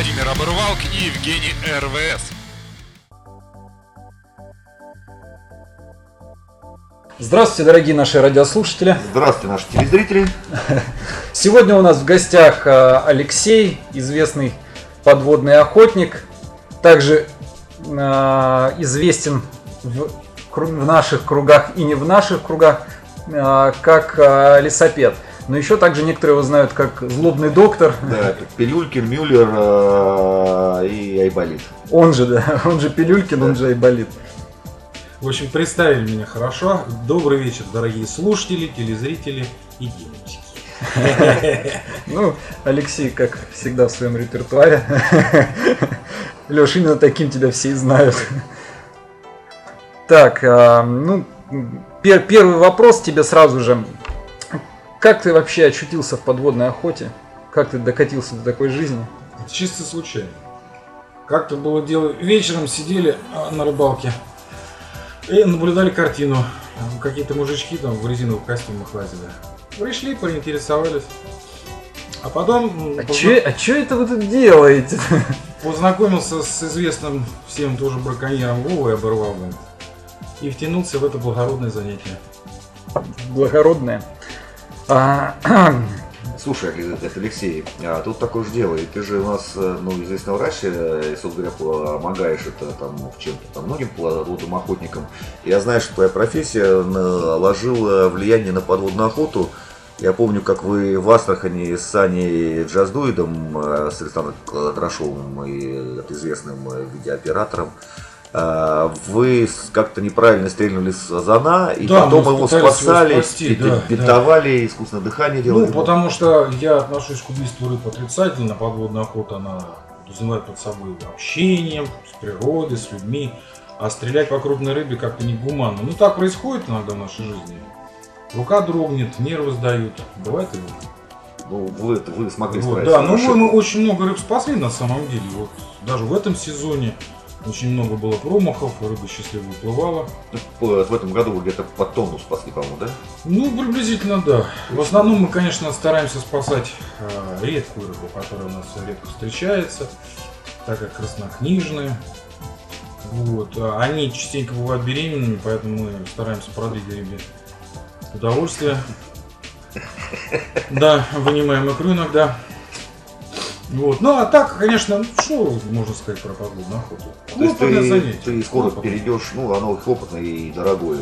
Владимир Оборвалк и Евгений РВС. Здравствуйте, дорогие наши радиослушатели. Здравствуйте, наши телезрители. Сегодня у нас в гостях э, Алексей, известный подводный охотник, также э, известен в, в наших кругах и не в наших кругах, э, как э, лесопед. Но еще также некоторые его знают как злобный доктор. Да, это Пилюлькин, Мюллер э, и Айболит. Он же, да, он же Пилюлькин, он же Айболит. В общем, представили меня хорошо. Добрый вечер, дорогие слушатели, телезрители и девочки. Ну, Алексей, как всегда в своем репертуаре. Леш, именно таким тебя все и знают. Так, а, ну, пер- первый вопрос тебе сразу же. Как ты вообще очутился в подводной охоте? Как ты докатился до такой жизни? Это чисто случайно. Как-то было дело, вечером сидели а, на рыбалке и наблюдали картину. Какие-то мужички там в резиновых костюмах лазили. Пришли, поинтересовались. А потом А позна- чё, а чё это вы тут делаете? познакомился с известным всем тоже браконьером Вовой Оборваловым и втянулся в это благородное занятие. Благородное. А, Слушай, Алексей, а тут такое же дело, и ты же у нас, э, ну, известный врач, э, и, собственно говоря, помогаешь это там в чем-то там многим подводным охотникам. Я знаю, что твоя профессия наложила влияние на подводную охоту. Я помню, как вы в Астрахани с Саней Джаздуидом, э, с Александром Драшовым и э, известным э, видеооператором, э, вы с- как-то неправильно стрельнули с Азана, и Да, потом его спасали, спасти, бит- да, бинтовали, искусственное дыхание делали. Ну, потому что я отношусь к убийству рыб отрицательно. Подводная охота, она подразумевает под собой общение с природой, с людьми. А стрелять по крупной рыбе как-то не гуманно. Ну, так происходит иногда в нашей жизни. Рука дрогнет, нервы сдают. Бывает и Ну, вы, вы смогли вот, справиться. Да, ну мы, мы очень много рыб спасли на самом деле. Вот даже в этом сезоне очень много было промахов, рыба счастливо уплывала. Ну, В этом году вы где-то по тонну спасли, по-моему, да? Ну, приблизительно да. В основном мы, конечно, стараемся спасать э, редкую рыбу, которая у нас редко встречается, так как краснокнижные. Вот. а Они частенько бывают беременными, поэтому мы стараемся продлить рыбе удовольствие. Да, вынимаем икру иногда. Вот. Ну а так, конечно, что можно сказать про подводную охоту? То есть Хлопотное ты, занятие. ты скоро Хлопотное. перейдешь, ну, оно хлопотное и дорогое.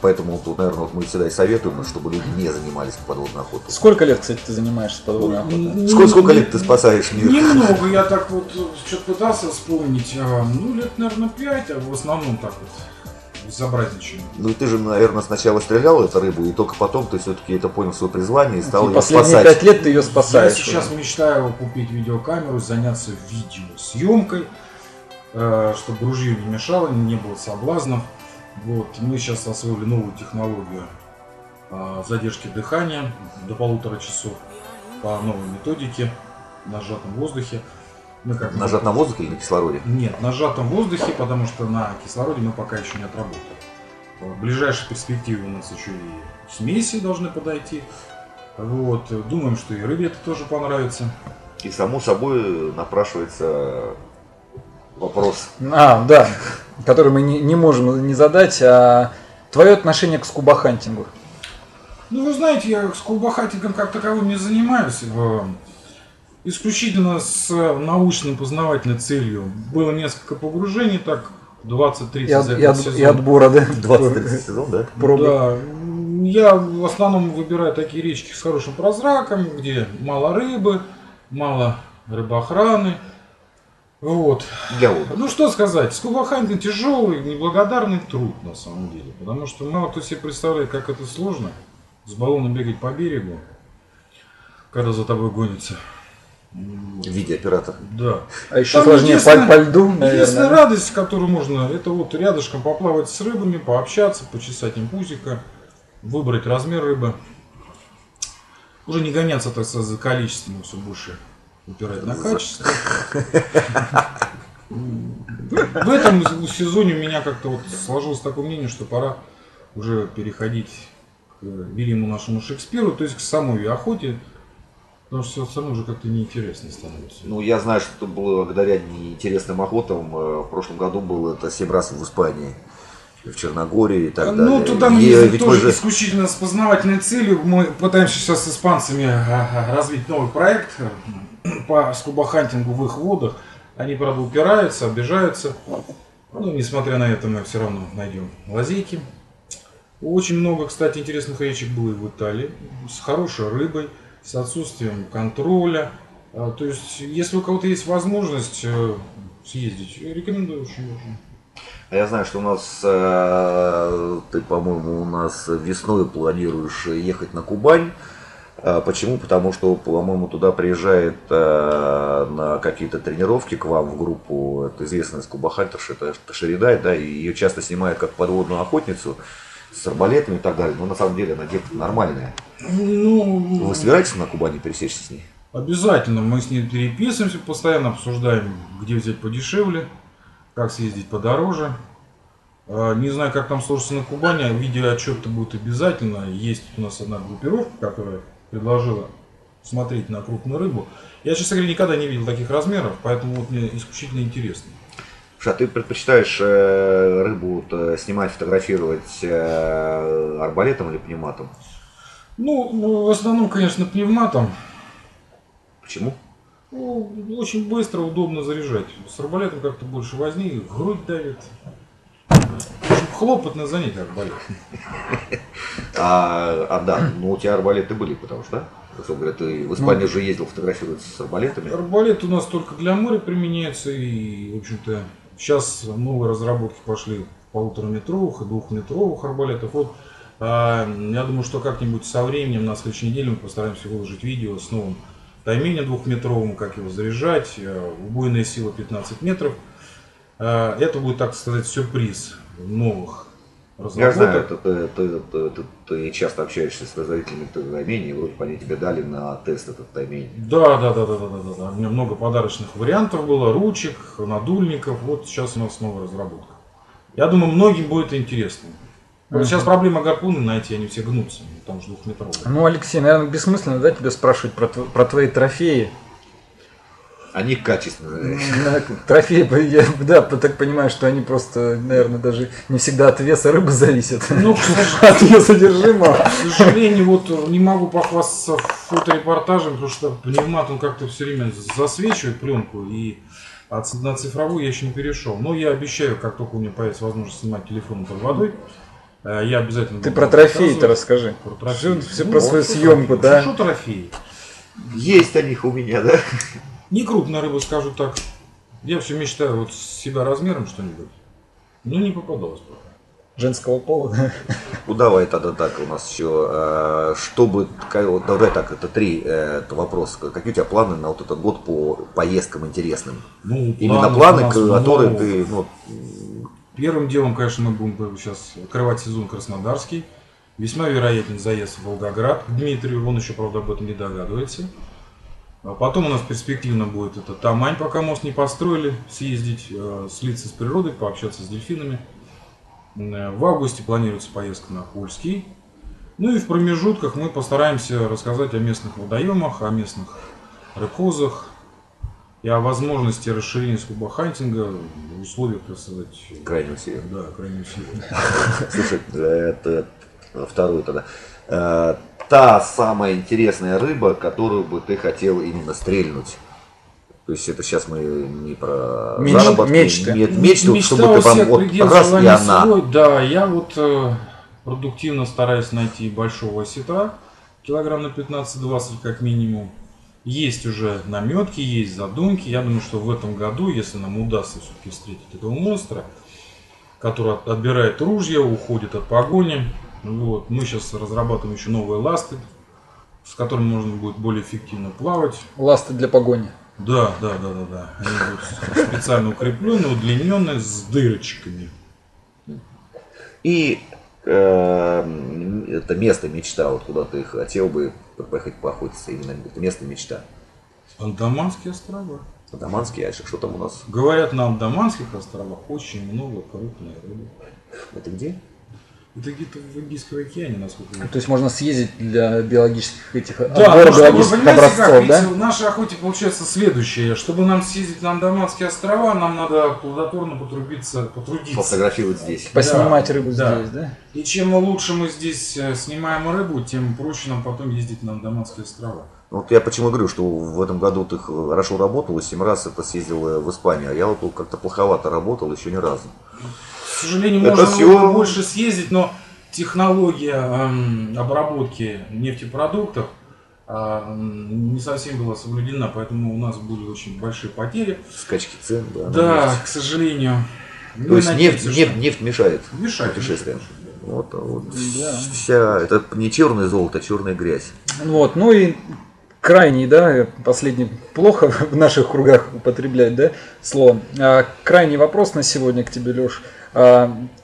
Поэтому тут, наверное, вот мы всегда и советуем, чтобы люди не занимались подводной охотой. сколько лет, кстати, ты занимаешься подводной охотой? Сколько, сколько лет ты спасаешь мир? Немного, я так вот что-то пытался вспомнить. а, Ну, лет, наверное, пять, а в основном так вот безобразничаю. Ну, ты же, наверное, сначала стрелял эту рыбу, и только потом ты все-таки это понял свое призвание и стал И ее последние спасать. пять лет ты ее Я спасаешь. сейчас уже. мечтаю купить видеокамеру, заняться видеосъемкой, э, чтобы ружью не мешало, не было соблазнов. Вот, мы сейчас освоили новую технологию э, задержки дыхания до полутора часов по новой методике на сжатом воздухе. Мы как Нажат на воздух или на кислороде? Нет, на сжатом воздухе, потому что на кислороде мы пока еще не отработали. В ближайшей перспективе у нас еще и смеси должны подойти. Вот, думаем, что и рыбе это тоже понравится. И само собой напрашивается вопрос. А, да, который мы не, не можем не задать. А твое отношение к скубахантингу? Ну, вы знаете, я с кулбахатингом как таковым не занимаюсь. Исключительно с научной познавательной целью. Было несколько погружений, так 20-30 И, за от, и, от- сезон. и отбора, да? 20-30 сезон, да? Пробы. Да, я в основном выбираю такие речки с хорошим прозраком, где мало рыбы, мало рыбоохраны. Вот. Для отдыха. Ну что сказать, скубахантинг тяжелый, неблагодарный труд на самом деле. Потому что мало кто себе представляет, как это сложно. С баллоном бегать по берегу, когда за тобой гонится. Видеооператор. Да. А еще Там сложнее по, по льду, Единственная наверное. да? радость, которую можно, это вот рядышком поплавать с рыбами, пообщаться, почесать им пузико, выбрать размер рыбы. Уже не гоняться, так сказать, за количеством, все больше упирать на качество. В этом сезоне у меня как-то вот сложилось такое мнение, что пора уже переходить к велимому нашему Шекспиру, то есть к самой охоте, Потому что все равно уже как-то неинтересно становится. Ну, я знаю, что благодаря неинтересным охотам э, в прошлом году был это 7 раз в Испании, в Черногории и так далее. Ну, туда мы И, ездим тоже же- исключительно с познавательной целью. Мы пытаемся сейчас с испанцами а, развить новый проект э, по скубохантингу в их водах. Они, правда, упираются, обижаются. Ну, несмотря на это, мы все равно найдем лазейки. Очень много, кстати, интересных речек было и в Италии. С хорошей рыбой, с отсутствием контроля. А, То есть, если у кого-то есть возможность э, съездить, рекомендую очень даже. А я знаю, что у нас, э, ты, по-моему, у нас весной планируешь ехать на Кубань. А Почему? Потому что, по-моему, туда приезжает э, на какие-то тренировки к вам в группу это известная скубахантерша, это Шеридай, да, и ее часто снимают как подводную охотницу с арбалетами и так далее. Но на самом деле она девка нормальная. Ну, Вы собираетесь на Кубани пересечься с ней? Обязательно. Мы с ней переписываемся, постоянно обсуждаем, где взять подешевле, как съездить подороже. А, Не знаю, как там сложится на Кубани, а видеоотчет-то будет обязательно. Есть у нас одна группировка, которая предложила смотреть на крупную рыбу. Я, честно говоря, никогда не видел таких размеров, поэтому вот мне исключительно интересно. Слушай, а ты предпочитаешь э, рыбу э, снимать, фотографировать э, арбалетом или пневматом? Ну, ну, в основном, конечно, пневматом. Почему? Ну, очень быстро, удобно заряжать. С арбалетом как-то больше возни, грудь давит. Хлопотное занятие арбалет. А, а да, ну у тебя арбалеты были, потому что, да? Собственно говоря, ты в Испанию же ездил фотографироваться с арбалетами. Арбалет у нас только для моря применяется, и, в общем-то, сейчас новые разработки пошли полутораметровых и двухметровых арбалетов. Вот, а, я думаю, что как-нибудь со временем, на следующей неделе мы постараемся выложить видео с новым тайменем двухметровым, как его заряжать, э, убойная сила 15 метров. А, Это будет, так сказать, сюрприз новых Я знаю, ты, ты- ты- ты- ты часто общаешься с производителями тайменей, и вроде бы они тебе дали на тест этот таймень. Да, да, да, да, да, да, да. У меня много подарочных вариантов было, ручек, надульников. Вот сейчас у нас новая разработка. Я думаю, многим будет интересно. Вот Сейчас проблема гарпуны найти, они все гнутся, там же двухметровые. Ну, Алексей, наверное, бессмысленно, да, тебя спрашивать про, про твои трофеи. Они качественные. Трофеи, я, да, так понимаю, что они просто, наверное, даже не всегда от веса рыбы зависят. Ну, От ее содержимого. к сожалению, вот не могу похвастаться фоторепортажем, потому что пневмат, он как-то все время засвечивает пленку, и от- на цифровую я еще не перешел. Но я обещаю, как только у меня появится возможность снимать телефон под водой, э, я обязательно Ты про трофеи-то расскажи. Про трофеи. Все, все Ну, про свою съемку, да? Что трофеи? Есть о них у меня, да? Не крупная рыба, скажу так. Я все мечтаю вот с себя размером что-нибудь. Но не попадалось пока. Женского пола. да. Ну давай тогда так, у нас еще, э, чтобы, давай так, это три э, это вопроса. Какие у тебя планы на вот этот год по поездкам интересным? Ну, Именно планы, нас которые много. ты, ну, Первым делом, конечно, мы будем сейчас открывать сезон Краснодарский. Весьма вероятен заезд в Волгоград к Дмитрию, он еще, правда, об этом не догадывается. А потом у нас перспективно будет это Тамань, пока мост не построили, съездить, э, слиться с природой, пообщаться с дельфинами. Э, В августе планируется поездка на Польский. Ну и в промежутках мы постараемся рассказать о местных водоемах, о местных рекозах и о возможности расширения скубахантинга в условиях, так сказать, крайне север. да, крайне сильно. Слушай, это второй тогда. Та самая интересная рыба, которую бы ты хотел именно стрельнуть. То есть это сейчас мы не про Меч- заработки, мечты. нет, мечты, Мечта чтобы ты всех вот раз и она. свой. Да, я вот э, продуктивно стараюсь найти большого осетра, килограмм на 15-20 как минимум. Есть уже наметки, есть задумки. Я думаю, что в этом году, если нам удастся все-таки встретить этого монстра, который от- отбирает ружья, уходит от погони. Вот. Мы сейчас разрабатываем еще новые ласты, с которыми можно будет более эффективно плавать. Ласты для погони. Да, да, да, да, да. Они будут специально укрепленные, удлиненные, с дырочками. И э, это место мечта, вот куда ты хотел бы поехать поохотиться, именно это место мечта. Андаманские острова. Адаманский, а что там у нас? Говорят, на Андаманских островах очень много крупной рыбы. Это где? Это где-то в Индийском океане, насколько я То есть можно съездить для биологических этих Да, отбора ну, чтобы, биологических понимаете образцов, как, да? в нашей охоте получается следующее. Чтобы нам съездить на Андаманские острова, нам надо плодотворно потрудиться, потрудиться. Пофотографировать здесь. Поснимать рыбу да. здесь, да? И чем лучше мы здесь э, снимаем рыбу, тем проще нам потом ездить на Андаманские острова. Вот я почему говорю, что в этом году ты хорошо работал, и 7 раз это съездил э, в Испанию, а я вот как-то плоховато работал еще ни разу. К сожалению, Это можно бы больше съездить, но технология эм, обработки нефтепродуктов м, не совсем была соблюдена, поэтому у нас были очень большие потери. Скачки цен, да. Да, к сожалению. То Мы есть надеемся, нефть, что- нефть, нефть мешает Мешает, путешествиям. Вот, а вот Да. вся, это не черное золото, а черная грязь. Вот, ну и крайний, да, последний, плохо в наших кругах употреблять, да, слово. А, крайний вопрос на сегодня к тебе, Леш.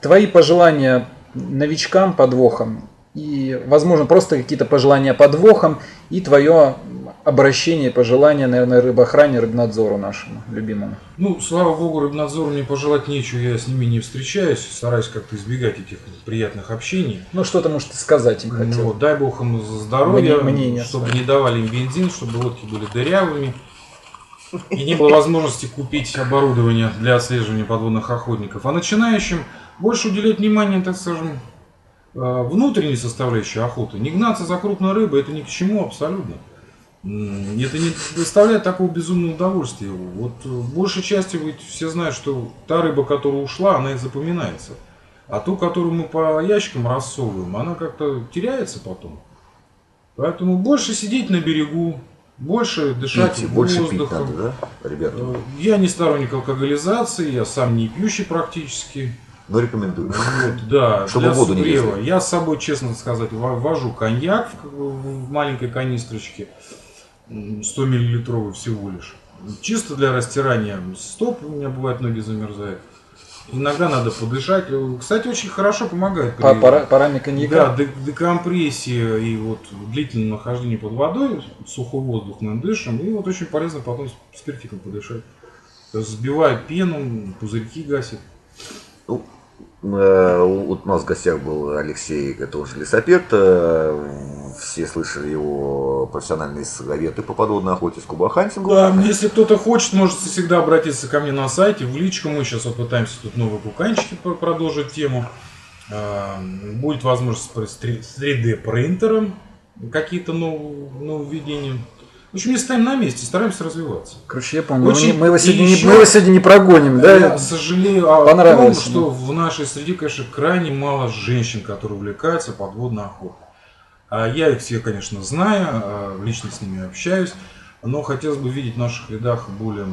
твои пожелания новичкам подвохам и, возможно, просто какие-то пожелания подвохам и твое обращение, пожелание, наверное, рыбоохране, рыбнадзору нашему любимому. Ну, слава богу, рыбнадзору мне пожелать нечего, я с ними не встречаюсь, стараюсь как-то избегать этих приятных общений. Ну, что-то, может, сказать им Ну, хотел. вот, дай бог им здоровья, Мне- мнение чтобы не давали им бензин, чтобы лодки были дырявыми. И не было возможности купить оборудование для отслеживания подводных охотников. А начинающим больше уделять внимание, так скажем, э, внутренней составляющей охоты. Не гнаться за крупной рыбой, это ни к чему абсолютно. Это не доставляет такого безумного удовольствия. Вот э, большей частью ведь все знают, что та рыба, которая ушла, она и запоминается. А ту, которую мы по ящикам рассовываем, она как-то теряется потом. Поэтому больше сидеть на берегу, больше дышать Пить, больше пить воздухом. надо, да, ребята? Э, Я не сторонник алкоголизации, я сам не пьющий практически. Но рекомендую. Вот, да, Чтобы для воду не согрева. резали. Я с собой, честно сказать, во- вожу коньяк в, маленькой канистрочке, 100 миллилитровый всего лишь. Чисто для растирания стоп, у меня бывает ноги замерзают. Иногда надо подышать. Кстати, очень хорошо помогает. По при- пара- парами коньяка. да, де- декомпрессия и вот длительное нахождение под водой, сухой воздух мы дышим, и вот очень полезно потом спиртиком подышать. Сбивает пену, пузырьки гасит. Э, вот у нас в гостях был Алексей, это уже лесопед. э, Все слышали его профессиональные советы по подводной охоте с кубохантингом. Да, если кто-то хочет, можете всегда обратиться ко мне на сайте, в личку. Мы сейчас вот пытаемся тут новые куканчики про- продолжить тему. А, Будет возможность с 3D принтером какие-то нов- нововведения. В общем, не стоим на месте, стараемся развиваться. Короче, я понял. Очень- Мы его сегодня, не, еще- мы его сегодня не прогоним, да? Я сожалею о том, что в нашей среде, конечно, крайне мало женщин, которые увлекаются подводной охотой. А я их все, конечно, знаю, а, лично с ними общаюсь, но хотелось бы видеть в наших рядах более,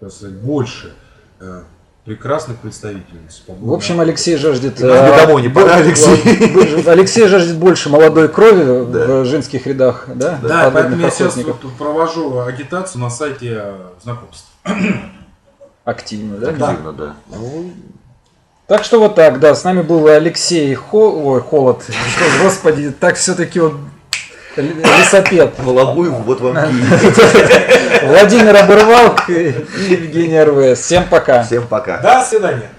так сказать, больше э, прекрасных представительниц. В общем, Алексей жаждет... Тебе э, домой не пора, Алексей? Алексей жаждет больше молодой крови Да. в женских рядах, да? Да, поэтому я сейчас вот провожу агитацию на сайте э, знакомств. Активно, да? Активно, да. Так что вот так, да, с нами был Алексей Хо... Ой, Холод. Господи, так все-таки вот лесопед. Волобуев, вот вам Владимир Оборвал и Евгений РВС. Всем пока. Всем пока. До свидания.